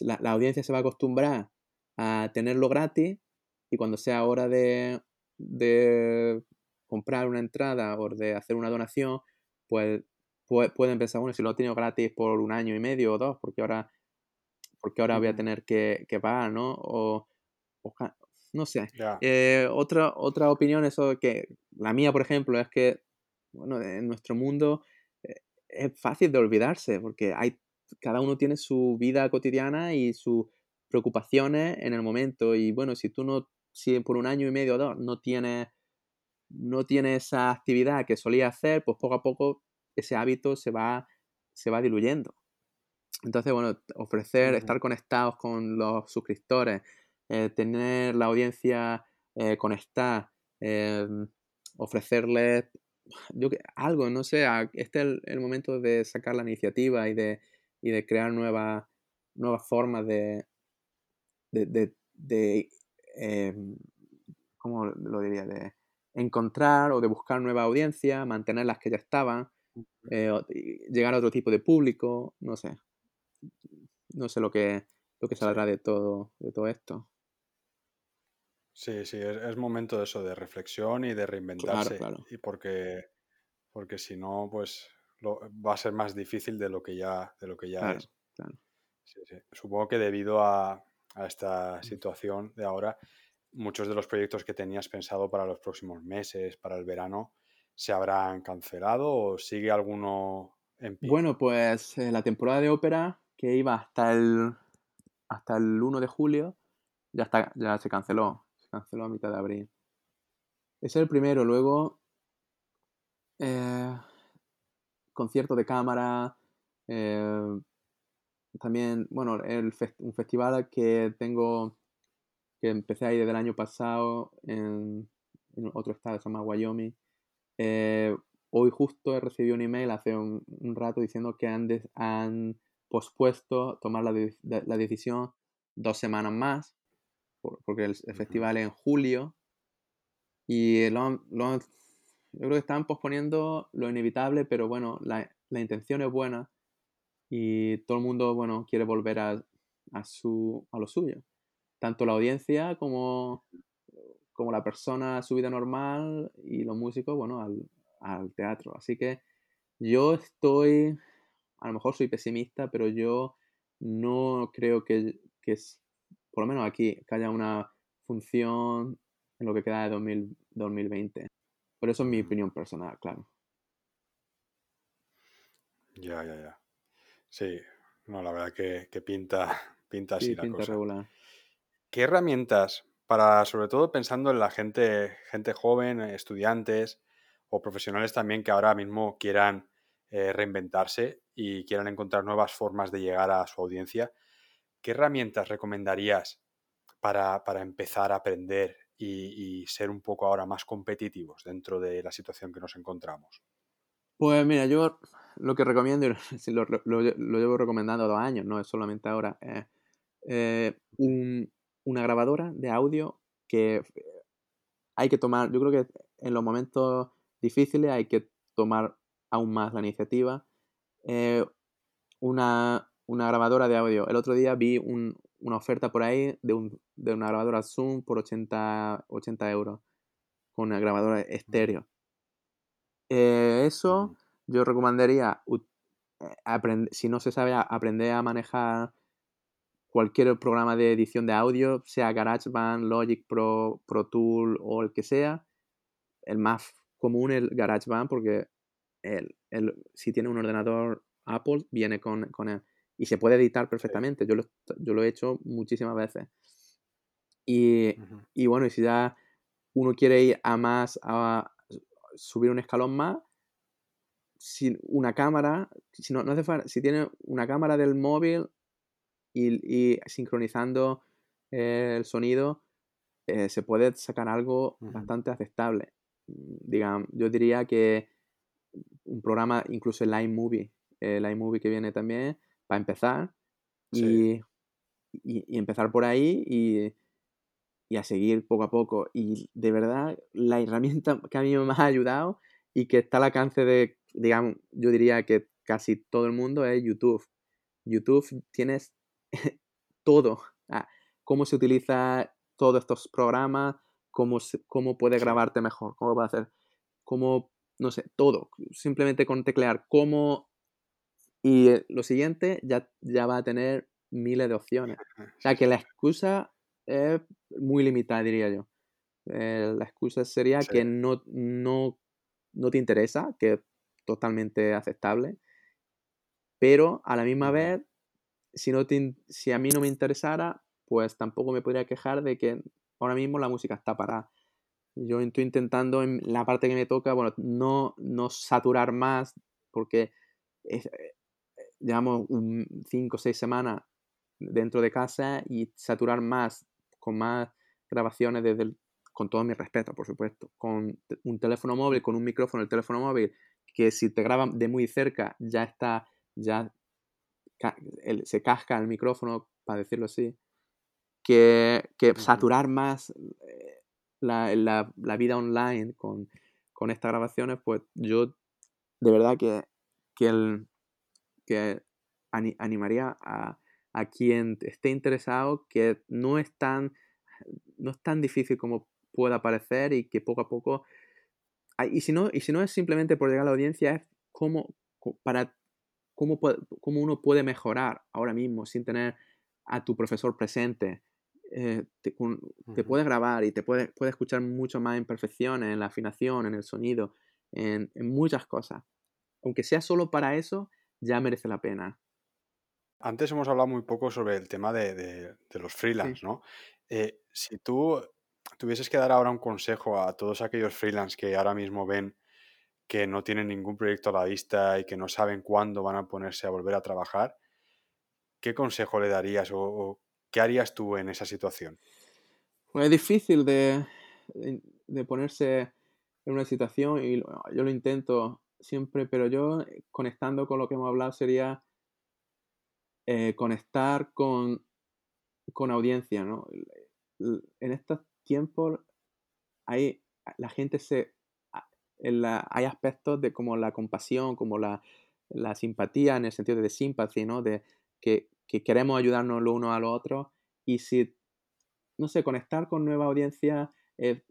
la, la, audiencia se va a acostumbrar a tenerlo gratis y cuando sea hora de, de comprar una entrada o de hacer una donación, pues pueden pensar, bueno, si lo he tenido gratis por un año y medio o dos, porque ahora, porque ahora voy a tener que, que pagar, ¿no? O, no sé. Eh, otra, otra opinión, eso que la mía, por ejemplo, es que, bueno, en nuestro mundo eh, es fácil de olvidarse, porque hay, cada uno tiene su vida cotidiana y sus preocupaciones en el momento. Y bueno, si tú no, si por un año y medio o dos no tienes no tiene esa actividad que solía hacer, pues poco a poco ese hábito se va, se va diluyendo. Entonces, bueno, ofrecer, estar conectados con los suscriptores, eh, tener la audiencia eh, conectada, eh, ofrecerles yo, algo, no sé, este es el, momento de sacar la iniciativa y de, y de crear nuevas, nuevas formas de, de, de, em, ¿cómo lo diría? De, encontrar o de buscar nueva audiencia, mantener las que ya estaban, eh, llegar a otro tipo de público, no sé. No sé lo que, lo que saldrá de todo, de todo esto. Sí, sí, es, momento de eso, de reflexión y de reinventarse. Y porque, porque si no, pues va a ser más difícil de lo que ya, de lo que ya es. Supongo que debido a, a esta situación de ahora, muchos de los proyectos que tenías pensado para los próximos meses, para el verano, se habrán cancelado o sigue alguno en pie? Bueno, pues eh, la temporada de ópera que iba hasta el hasta el 1 de julio ya está ya se canceló, se canceló a mitad de abril. Ese es el primero, luego eh, concierto de cámara, eh, también, bueno, el un festival que tengo, que empecé ahí desde el año pasado en, otro estado, se llama Wyoming. Eh, hoy justo he recibido un email hace un, rato diciendo que han, han pospuesto tomar la, la, decisión dos semanas más, porque el, festival es en julio. Y lo, lo, yo creo que están posponiendo lo inevitable, pero bueno, la, la intención es buena y todo el mundo, bueno, quiere volver a, a, su, a lo suyo. Tanto la audiencia como, como la persona su vida normal y los músicos, bueno, al, al teatro. Así que yo estoy, a lo mejor soy pesimista, pero yo no creo que, que es, por lo menos aquí, que haya una función en lo que queda de 2000, 2020. Pero eso es mi opinión personal, claro. Ya, ya, ya. Sí, no, la verdad que, pinta, <laughs> pinta así la cosa. regular. ¿Qué herramientas para, sobre todo pensando en la gente, gente joven, estudiantes o profesionales también que ahora mismo quieran eh, reinventarse y quieran encontrar nuevas formas de llegar a su audiencia, ¿qué herramientas recomendarías para, empezar a aprender y, ser un poco ahora más competitivos dentro de la situación que nos encontramos? Pues mira, yo lo que recomiendo, <laughs> lo, llevo recomendando dos años, no es solamente ahora, es eh, una grabadora de audio que hay que tomar, yo creo que en los momentos difíciles hay que tomar aún más la iniciativa. Eh, una, una, grabadora de audio. El otro día vi una oferta por ahí de, un, de, una grabadora Zoom por 80, 80 euros con una grabadora estéreo. Eh, eso yo recomendaría, eh, si no se sabe, aprender a manejar cualquier programa de edición de audio, sea GarageBand, Logic Pro, Pro Tool o el que sea. El más común es GarageBand porque el, el, si tiene un ordenador Apple viene con, con él y se puede editar perfectamente. Yo lo, yo lo he hecho muchísimas veces. Y, y, bueno, y si ya uno quiere ir a más, a, subir un escalón más, si una cámara, si no, no hace si tiene una cámara del móvil y, sincronizando el sonido, eh, se puede sacar algo bastante aceptable. Digamos, yo diría que un programa, incluso el iMovie, el iMovie que viene también, para empezar y, y, empezar por ahí y, y a seguir poco a poco. Y de verdad, la herramienta <laughs> que a mí me ha ayudado y que está al alcance de, digamos, yo diría que casi todo el mundo es YouTube. YouTube tienes <laughs> todo. Ah, cómo se utiliza todos estos programas, cómo, cómo puede grabarte mejor, cómo va a hacer, cómo, no sé, todo. Simplemente con teclear cómo... Y eh, lo siguiente ya, ya va a tener miles de opciones. <laughs> O sea que la excusa es muy limitada, diría yo. Eh, la excusa sería que no, no, no te interesa, que es totalmente aceptable, pero a la misma vez, si, no si a mí no me interesara, pues tampoco me podría quejar de que ahora mismo la música está parada. Yo estoy intentando en la parte que me toca, bueno, no, no saturar más, porque es, eh, llevamos 5 o 6 semanas dentro de casa y saturar más con más grabaciones desde con todo mi respeto, por supuesto, con un teléfono móvil, con un micrófono, el teléfono móvil, que si te graban de muy cerca ya está, ya se casca el micrófono, para decirlo así, que, que saturar más eh, la, la, la, vida online con, con, estas grabaciones, pues yo de verdad que, que, el, que animaría a, a quien esté interesado que no es tan, no es tan difícil como pueda parecer y que poco a poco... Y si no, y si no es simplemente por llegar a la audiencia, es cómo, para, cómo, cómo uno puede mejorar ahora mismo sin tener a tu profesor presente. Eh, te, puedes grabar y te puedes puede escuchar mucho más imperfecciones en la afinación, en el sonido, en, en muchas cosas. Aunque sea solo para eso, ya merece la pena. Antes hemos hablado muy poco sobre el tema de, los freelance, ¿no? Eh, si tú tuvieses que dar ahora un consejo a todos aquellos freelance que ahora mismo ven que no tienen ningún proyecto a la vista y que no saben cuándo van a ponerse a volver a trabajar, ¿qué consejo le darías o, qué harías tú en esa situación? Pues es difícil de, ponerse en una situación y yo lo intento siempre, pero yo eh, conectando con lo que hemos hablado sería eh, conectar con, con audiencia, ¿no? En estos tiempos hay, la gente se, hay aspectos de como la compasión, como la, la simpatía en el sentido de simpatía, ¿no? De que, queremos ayudarnos lo uno a lo otro y si, no sé, conectar con nueva audiencia, eh,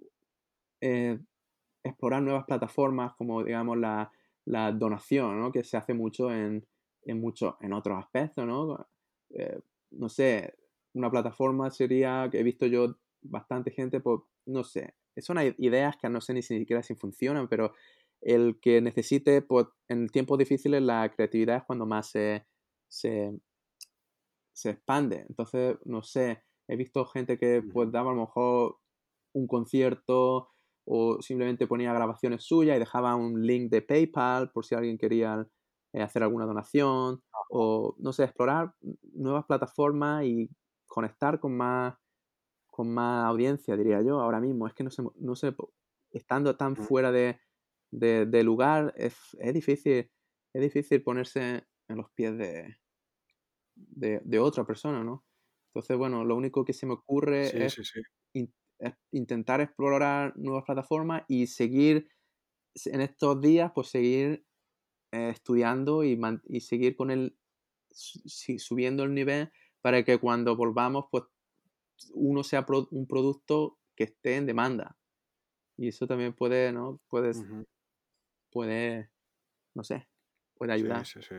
explorar nuevas plataformas como, digamos, la, la donación, ¿no? Que se hace mucho en, en, en otros aspectos, ¿no? Eh, no sé, una plataforma sería, que he visto yo bastante gente, pues, no sé, son ideas que no sé ni siquiera si funcionan, pero el que necesite, pues, en tiempos difíciles la creatividad es cuando más se, se, expande. Entonces, no sé, he visto gente que pues daba a lo mejor un concierto o simplemente ponía grabaciones suyas y dejaba un link de PayPal por si alguien quería eh, hacer alguna donación o, no sé, explorar nuevas plataformas y conectar con más, con más audiencia, diría yo, ahora mismo. Es que no sé, no sé estando tan fuera de, de, lugar, es, es, difícil, es difícil ponerse en los pies de, de, otra persona, ¿no? Entonces, bueno, lo único que se me ocurre es, intentar explorar nuevas plataformas y seguir en estos días, pues seguir eh, estudiando y, y, seguir con el, subiendo el nivel para que cuando volvamos, pues uno sea un producto que esté en demanda. Y eso también puede, ¿no? Puedes, puede, no sé, puede ayudar. Sí, sí, sí.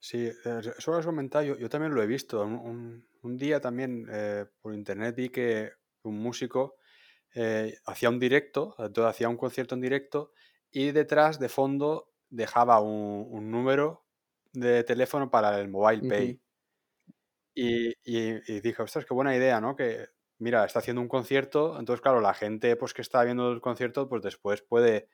Sí, eh, eso comentado, yo, yo, también lo he visto. Un, un, día también eh, por internet vi que un músico eh, hacía un directo, hacía un concierto en directo y detrás de fondo dejaba un, un número de teléfono para el mobile pay. y, y, y, dije, ostras, qué buena idea, ¿no? Que, mira, está haciendo un concierto, entonces, claro, la gente pues, que está viendo el concierto, pues después puede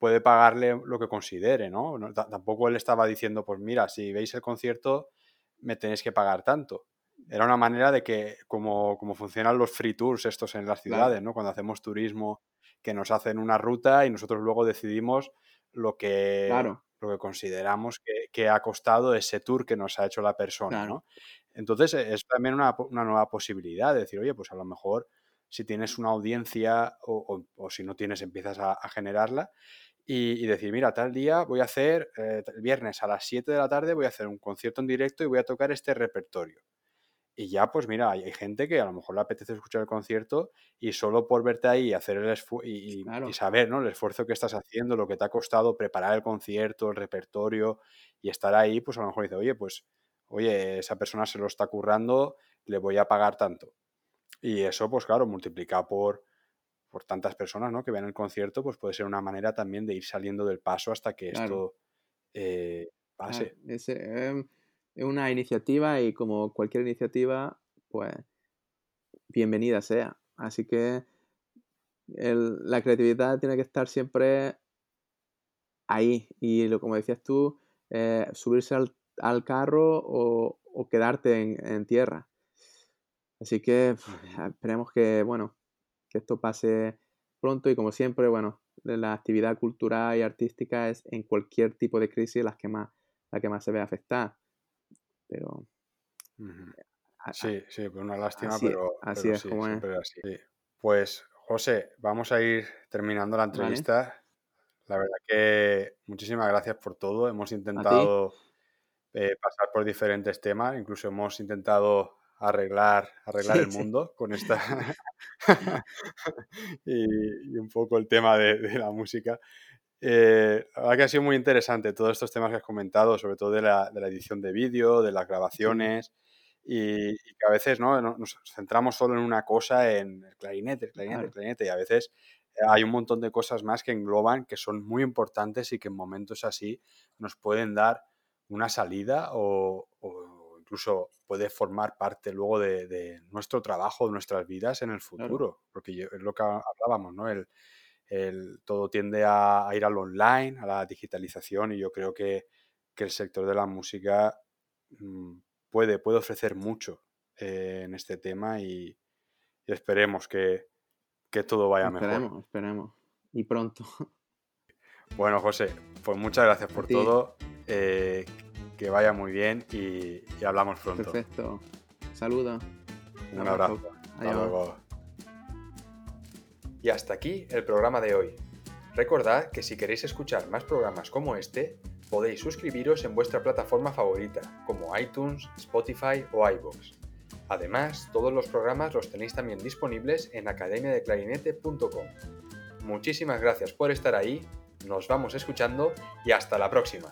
puede pagarle lo que considere, ¿no? Tampoco él estaba diciendo, pues mira, si veis el concierto, me tenéis que pagar tanto. Era una manera de que, como, como funcionan los free tours estos en las ciudades, ¿no? Cuando hacemos turismo, que nos hacen una ruta y nosotros luego decidimos lo que, lo que consideramos que, ha costado ese tour que nos ha hecho la persona, ¿no? Entonces es también una, nueva posibilidad de decir, oye, pues a lo mejor si tienes una audiencia o, si no tienes empiezas a, a generarla y, decir, mira, tal día voy a hacer, eh, el viernes a las 7 de la tarde voy a hacer un concierto en directo y voy a tocar este repertorio. Y ya, pues mira, hay, gente que a lo mejor le apetece escuchar el concierto y solo por verte ahí hacer el y, y, saber ¿no? el esfuerzo que estás haciendo, lo que te ha costado preparar el concierto, el repertorio y estar ahí, pues a lo mejor dice, oye, pues, oye, esa persona se lo está currando, le voy a pagar tanto. Y eso, pues claro, multiplica por, por tantas personas ¿no? que ven el concierto, pues puede ser una manera también de ir saliendo del paso hasta que esto eh, pase. Em, es, una iniciativa y como cualquier iniciativa, pues bienvenida sea. Así que la creatividad tiene que estar siempre ahí. Y lo, como decías tú, eh, subirse al, carro o, quedarte en, tierra. Así que esperemos que, bueno, que esto pase pronto y como siempre, bueno, la actividad cultural y artística es en cualquier tipo de crisis la que más, la que más se ve afectada. Pero... Sí, sí, pues una lástima, pero, así es como es. Así. Pues José, vamos a ir terminando la entrevista. La verdad que muchísimas gracias por todo. Hemos intentado eh, pasar por diferentes temas, incluso hemos intentado arreglar, arreglar el mundo con esta <laughs> <laughs> y, un poco el tema de, la música. Eh, verdad que ha sido muy interesante todos estos temas que has comentado, sobre todo de la, de la edición de vídeo, de las grabaciones. Y, que a veces ¿no? nos centramos solo en una cosa, en el clarinete, el clarinete, el clarinete, y a veces hay un montón de cosas más que engloban, que son muy importantes y que en momentos así nos pueden dar una salida o incluso puede formar parte luego de, nuestro trabajo, de nuestras vidas en el futuro, porque es lo que hablábamos, ¿no? El, todo tiende a, ir al online, a la digitalización, y yo creo que, el sector de la música mm, puede, puede ofrecer mucho eh, en este tema y, esperemos que, todo vaya mejor. Esperemos, esperemos. Y pronto. <laughs> Bueno, José, pues muchas gracias por todo. Eh, que vaya muy bien y, hablamos pronto. Perfecto. Saludos. Un abrazo. Hasta luego. Y hasta aquí el programa de hoy. Recordad que si queréis escuchar más programas como este, podéis suscribiros en vuestra plataforma favorita, como iTunes, Spotify o iVoox. Además, todos los programas los tenéis también disponibles en academiadeclarinete.com. Muchísimas gracias por estar ahí, nos vamos escuchando y hasta la próxima.